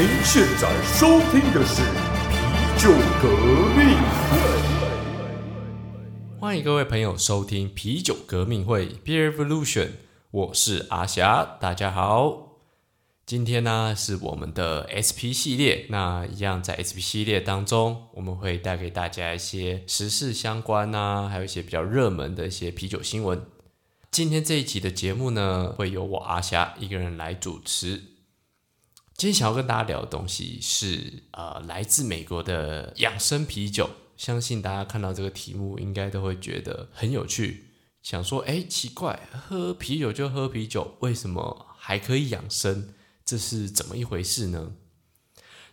您现在收听的是啤酒革命会。欢迎各位朋友收听啤酒革命会 Beer Evolution，我是阿霞，大家好。今天呢是我们的 SP 系列，那一样在 SP 系列当中，我们会带给大家一些时事相关啊，还有一些比较热门的一些啤酒新闻。今天这一集的节目呢，会由我阿霞一个人来主持。今天想要跟大家聊的东西是呃，来自美国的养生啤酒。相信大家看到这个题目，应该都会觉得很有趣，想说：哎，奇怪，喝啤酒就喝啤酒，为什么还可以养生？这是怎么一回事呢？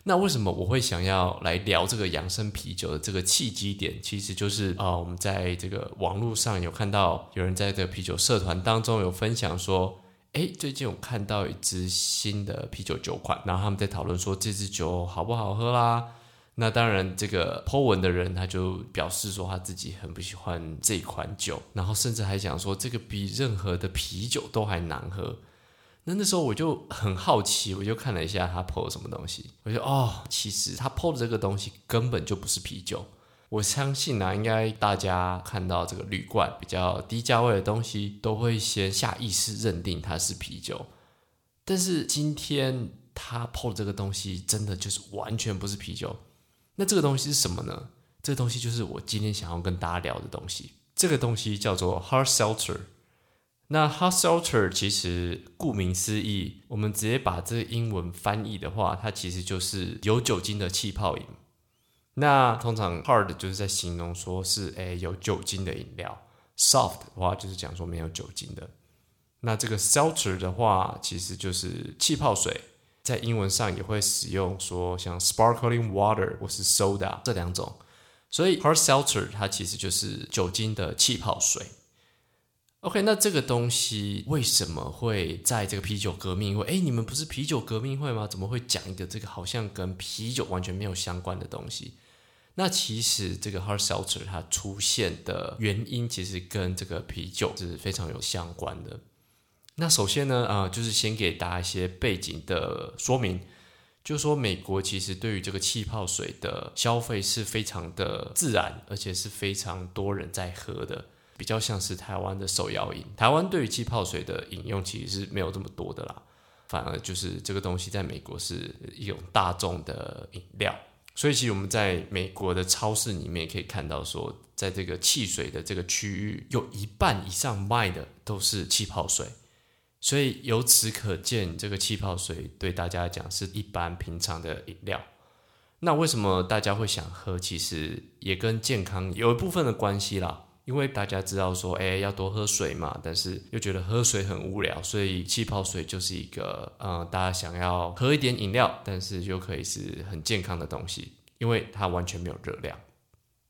那为什么我会想要来聊这个养生啤酒的这个契机点？其实就是啊，我们在这个网络上有看到有人在这个啤酒社团当中有分享说，哎，最近我看到一支新的啤酒酒款，然后他们在讨论说这支酒好不好喝啦。那当然，这个 Po 文的人他就表示说他自己很不喜欢这款酒，然后甚至还讲说这个比任何的啤酒都还难喝。那那时候我就很好奇，我就看了一下他 PO 什么东西，我就哦，其实他 PO 的这个东西根本就不是啤酒。我相信呢，应该大家看到这个铝罐比较低价位的东西，都会先下意识认定它是啤酒。但是今天他泡这个东西，真的就是完全不是啤酒。那这个东西是什么呢？这个东西就是我今天想要跟大家聊的东西。这个东西叫做 Hard Seltzer。那 hard seltzer 其实顾名思义，我们直接把这个英文翻译的话，它其实就是有酒精的气泡饮。那通常 hard 就是在形容说是诶有酒精的饮料，soft 的话就是讲说没有酒精的。那这个 seltzer 的话，其实就是气泡水，在英文上也会使用说像 sparkling water 或是 soda 这两种。所以 hard seltzer 它其实就是酒精的气泡水。OK，那这个东西为什么会在这个啤酒革命会？哎，你们不是啤酒革命会吗？怎么会讲一个这个好像跟啤酒完全没有相关的东西？那其实这个 hard seltzer 它出现的原因，其实跟这个啤酒是非常有相关的。那首先呢，啊，就是先给大家一些背景的说明，就是说美国其实对于这个气泡水的消费是非常的自然，而且是非常多人在喝的。比较像是台湾的手摇饮，台湾对于气泡水的饮用其实是没有这么多的啦，反而就是这个东西在美国是一种大众的饮料，所以其实我们在美国的超市里面可以看到说，在这个汽水的这个区域，有一半以上卖的都是气泡水，所以由此可见，这个气泡水对大家来讲是一般平常的饮料。那为什么大家会想喝？其实也跟健康有一部分的关系啦。因为大家知道说，哎，要多喝水嘛，但是又觉得喝水很无聊，所以气泡水就是一个，嗯，大家想要喝一点饮料，但是又可以是很健康的东西，因为它完全没有热量。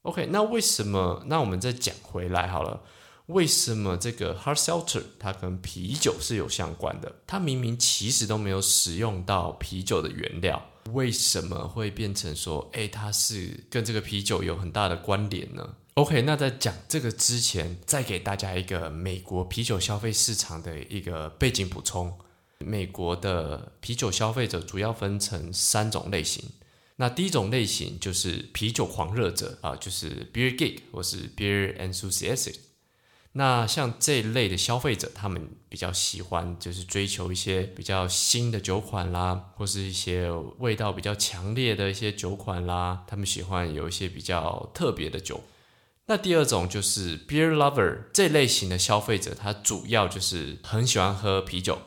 OK，那为什么？那我们再讲回来好了，为什么这个 hard seltzer 它跟啤酒是有相关的？它明明其实都没有使用到啤酒的原料，为什么会变成说，哎，它是跟这个啤酒有很大的关联呢？OK，那在讲这个之前，再给大家一个美国啤酒消费市场的一个背景补充。美国的啤酒消费者主要分成三种类型。那第一种类型就是啤酒狂热者啊，就是 beer geek 或是 beer enthusiast。那像这一类的消费者，他们比较喜欢就是追求一些比较新的酒款啦，或是一些味道比较强烈的一些酒款啦。他们喜欢有一些比较特别的酒。那第二种就是 beer lover 这类型的消费者，他主要就是很喜欢喝啤酒。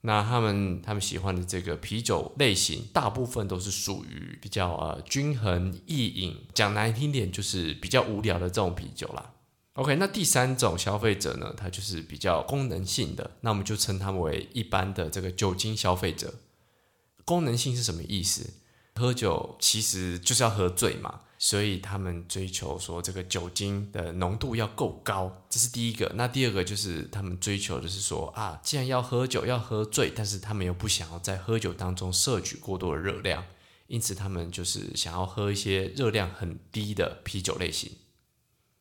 那他们他们喜欢的这个啤酒类型，大部分都是属于比较呃均衡易饮，讲难听点就是比较无聊的这种啤酒啦。OK，那第三种消费者呢，他就是比较功能性的，那我们就称他们为一般的这个酒精消费者。功能性是什么意思？喝酒其实就是要喝醉嘛。所以他们追求说这个酒精的浓度要够高，这是第一个。那第二个就是他们追求的是说啊，既然要喝酒要喝醉，但是他们又不想要在喝酒当中摄取过多的热量，因此他们就是想要喝一些热量很低的啤酒类型。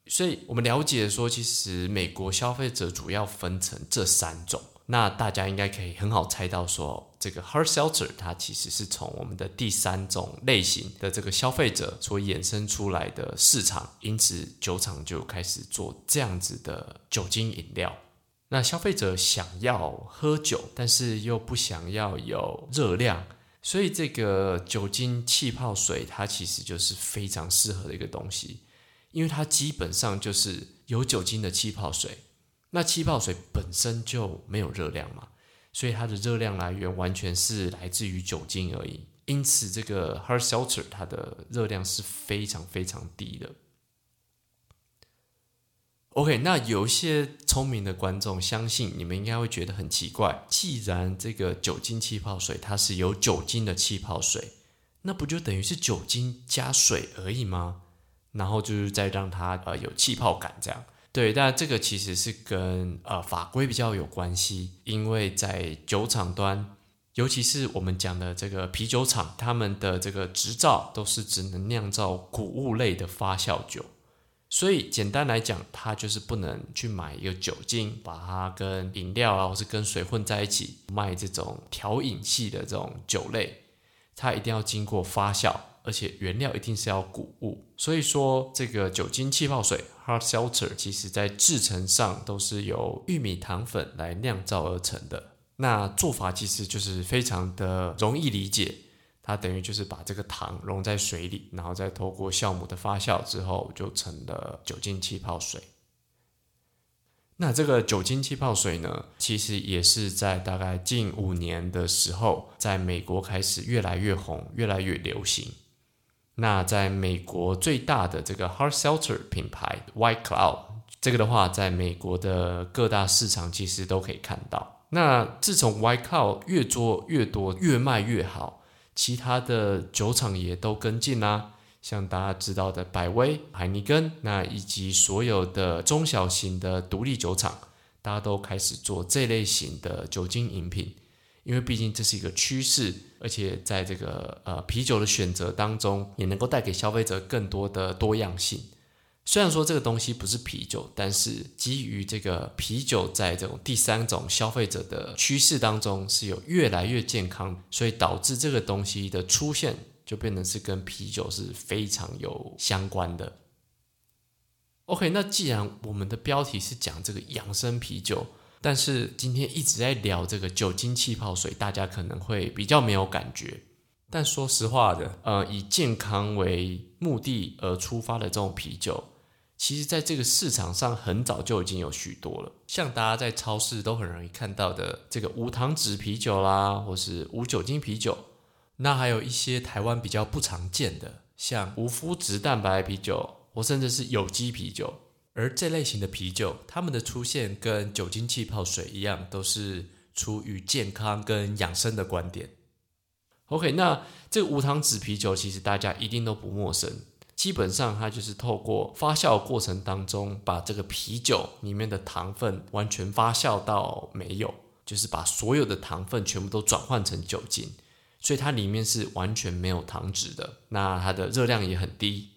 所以我们了解说，其实美国消费者主要分成这三种。那大家应该可以很好猜到，说这个 hard seltzer 它其实是从我们的第三种类型的这个消费者所衍生出来的市场，因此酒厂就开始做这样子的酒精饮料。那消费者想要喝酒，但是又不想要有热量，所以这个酒精气泡水它其实就是非常适合的一个东西，因为它基本上就是有酒精的气泡水。那气泡水本身就没有热量嘛，所以它的热量来源完全是来自于酒精而已。因此，这个 hard seltzer 它的热量是非常非常低的。OK，那有一些聪明的观众相信你们应该会觉得很奇怪，既然这个酒精气泡水它是有酒精的气泡水，那不就等于是酒精加水而已吗？然后就是再让它呃有气泡感这样。对，但这个其实是跟呃法规比较有关系，因为在酒厂端，尤其是我们讲的这个啤酒厂，他们的这个执照都是只能酿造谷物类的发酵酒，所以简单来讲，它就是不能去买一个酒精，把它跟饮料啊或是跟水混在一起卖这种调饮系的这种酒类，它一定要经过发酵。而且原料一定是要谷物，所以说这个酒精气泡水 hard seltzer 其实在制成上都是由玉米糖粉来酿造而成的。那做法其实就是非常的容易理解，它等于就是把这个糖溶在水里，然后再透过酵母的发酵之后，就成了酒精气泡水。那这个酒精气泡水呢，其实也是在大概近五年的时候，在美国开始越来越红，越来越流行。那在美国最大的这个 hard seltzer 品牌 White Cloud，这个的话，在美国的各大市场其实都可以看到。那自从 White Cloud 越做越多，越卖越好，其他的酒厂也都跟进啦。像大家知道的百威、海尼根，那以及所有的中小型的独立酒厂，大家都开始做这类型的酒精饮品。因为毕竟这是一个趋势，而且在这个呃啤酒的选择当中，也能够带给消费者更多的多样性。虽然说这个东西不是啤酒，但是基于这个啤酒在这种第三种消费者的趋势当中是有越来越健康，所以导致这个东西的出现就变成是跟啤酒是非常有相关的。OK，那既然我们的标题是讲这个养生啤酒。但是今天一直在聊这个酒精气泡水，大家可能会比较没有感觉。但说实话的，呃，以健康为目的而出发的这种啤酒，其实在这个市场上很早就已经有许多了。像大家在超市都很容易看到的这个无糖纸啤酒啦，或是无酒精啤酒。那还有一些台湾比较不常见的，像无麸质蛋白啤酒，或甚至是有机啤酒。而这类型的啤酒，它们的出现跟酒精气泡水一样，都是出于健康跟养生的观点。OK，那这个无糖纸啤酒其实大家一定都不陌生，基本上它就是透过发酵过程当中，把这个啤酒里面的糖分完全发酵到没有，就是把所有的糖分全部都转换成酒精，所以它里面是完全没有糖脂的，那它的热量也很低。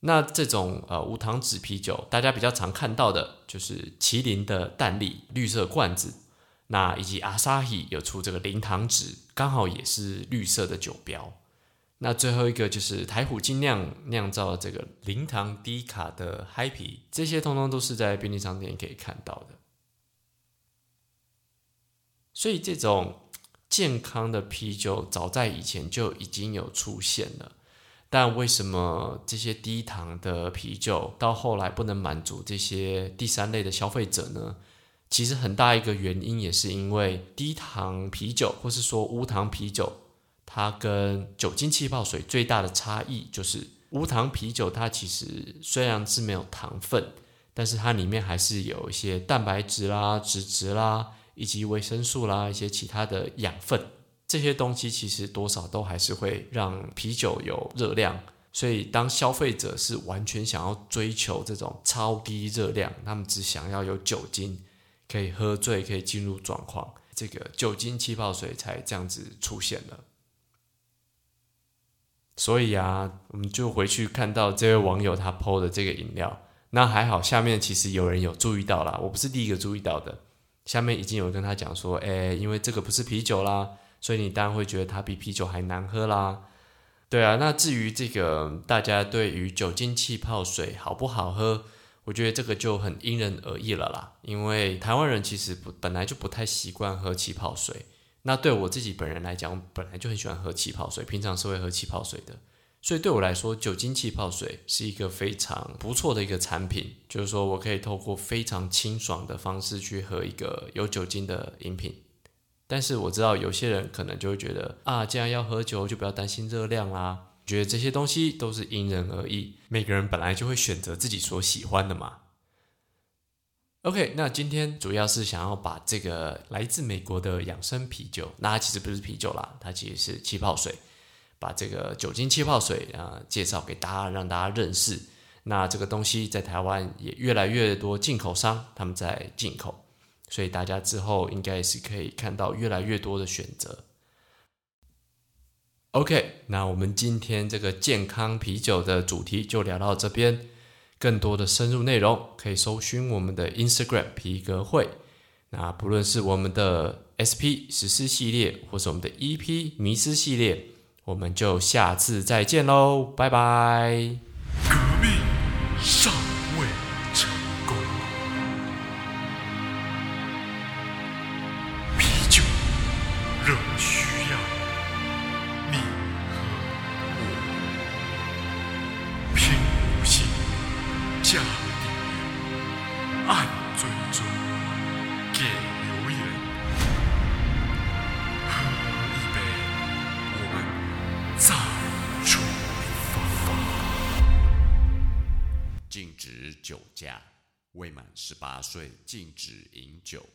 那这种呃无糖纸啤酒，大家比较常看到的就是麒麟的淡丽绿色罐子，那以及阿萨希有出这个零糖纸，刚好也是绿色的酒标。那最后一个就是台虎精酿酿造这个零糖低卡的嗨啤，这些通通都是在便利商店可以看到的。所以这种健康的啤酒，早在以前就已经有出现了。但为什么这些低糖的啤酒到后来不能满足这些第三类的消费者呢？其实很大一个原因也是因为低糖啤酒，或是说无糖啤酒，它跟酒精气泡水最大的差异就是无糖啤酒它其实虽然是没有糖分，但是它里面还是有一些蛋白质啦、脂质啦，以及维生素啦一些其他的养分。这些东西其实多少都还是会让啤酒有热量，所以当消费者是完全想要追求这种超低热量，他们只想要有酒精可以喝醉，可以进入状况，这个酒精气泡水才这样子出现了。所以啊，我们就回去看到这位网友他 PO 的这个饮料，那还好，下面其实有人有注意到啦，我不是第一个注意到的。下面已经有跟他讲说，哎，因为这个不是啤酒啦，所以你当然会觉得它比啤酒还难喝啦。对啊，那至于这个大家对于酒精气泡水好不好喝，我觉得这个就很因人而异了啦。因为台湾人其实不本来就不太习惯喝气泡水，那对我自己本人来讲，本来就很喜欢喝气泡水，平常是会喝气泡水的。所以对我来说，酒精气泡水是一个非常不错的一个产品，就是说我可以透过非常清爽的方式去喝一个有酒精的饮品。但是我知道有些人可能就会觉得啊，既然要喝酒，就不要担心热量啦。觉得这些东西都是因人而异，每个人本来就会选择自己所喜欢的嘛。OK，那今天主要是想要把这个来自美国的养生啤酒，那它其实不是啤酒啦，它其实是气泡水。把这个酒精气泡水啊介绍给大家，让大家认识。那这个东西在台湾也越来越多进口商他们在进口，所以大家之后应该是可以看到越来越多的选择。OK，那我们今天这个健康啤酒的主题就聊到这边。更多的深入内容可以搜寻我们的 Instagram 皮革会。那不论是我们的 SP 实施系列，或是我们的 EP 迷失系列。我们就下次再见喽，拜拜。革命尚拼五星加订阅，按追踪，给留言。喝一杯，我们再出发。禁止酒驾，未满十八岁禁止饮酒。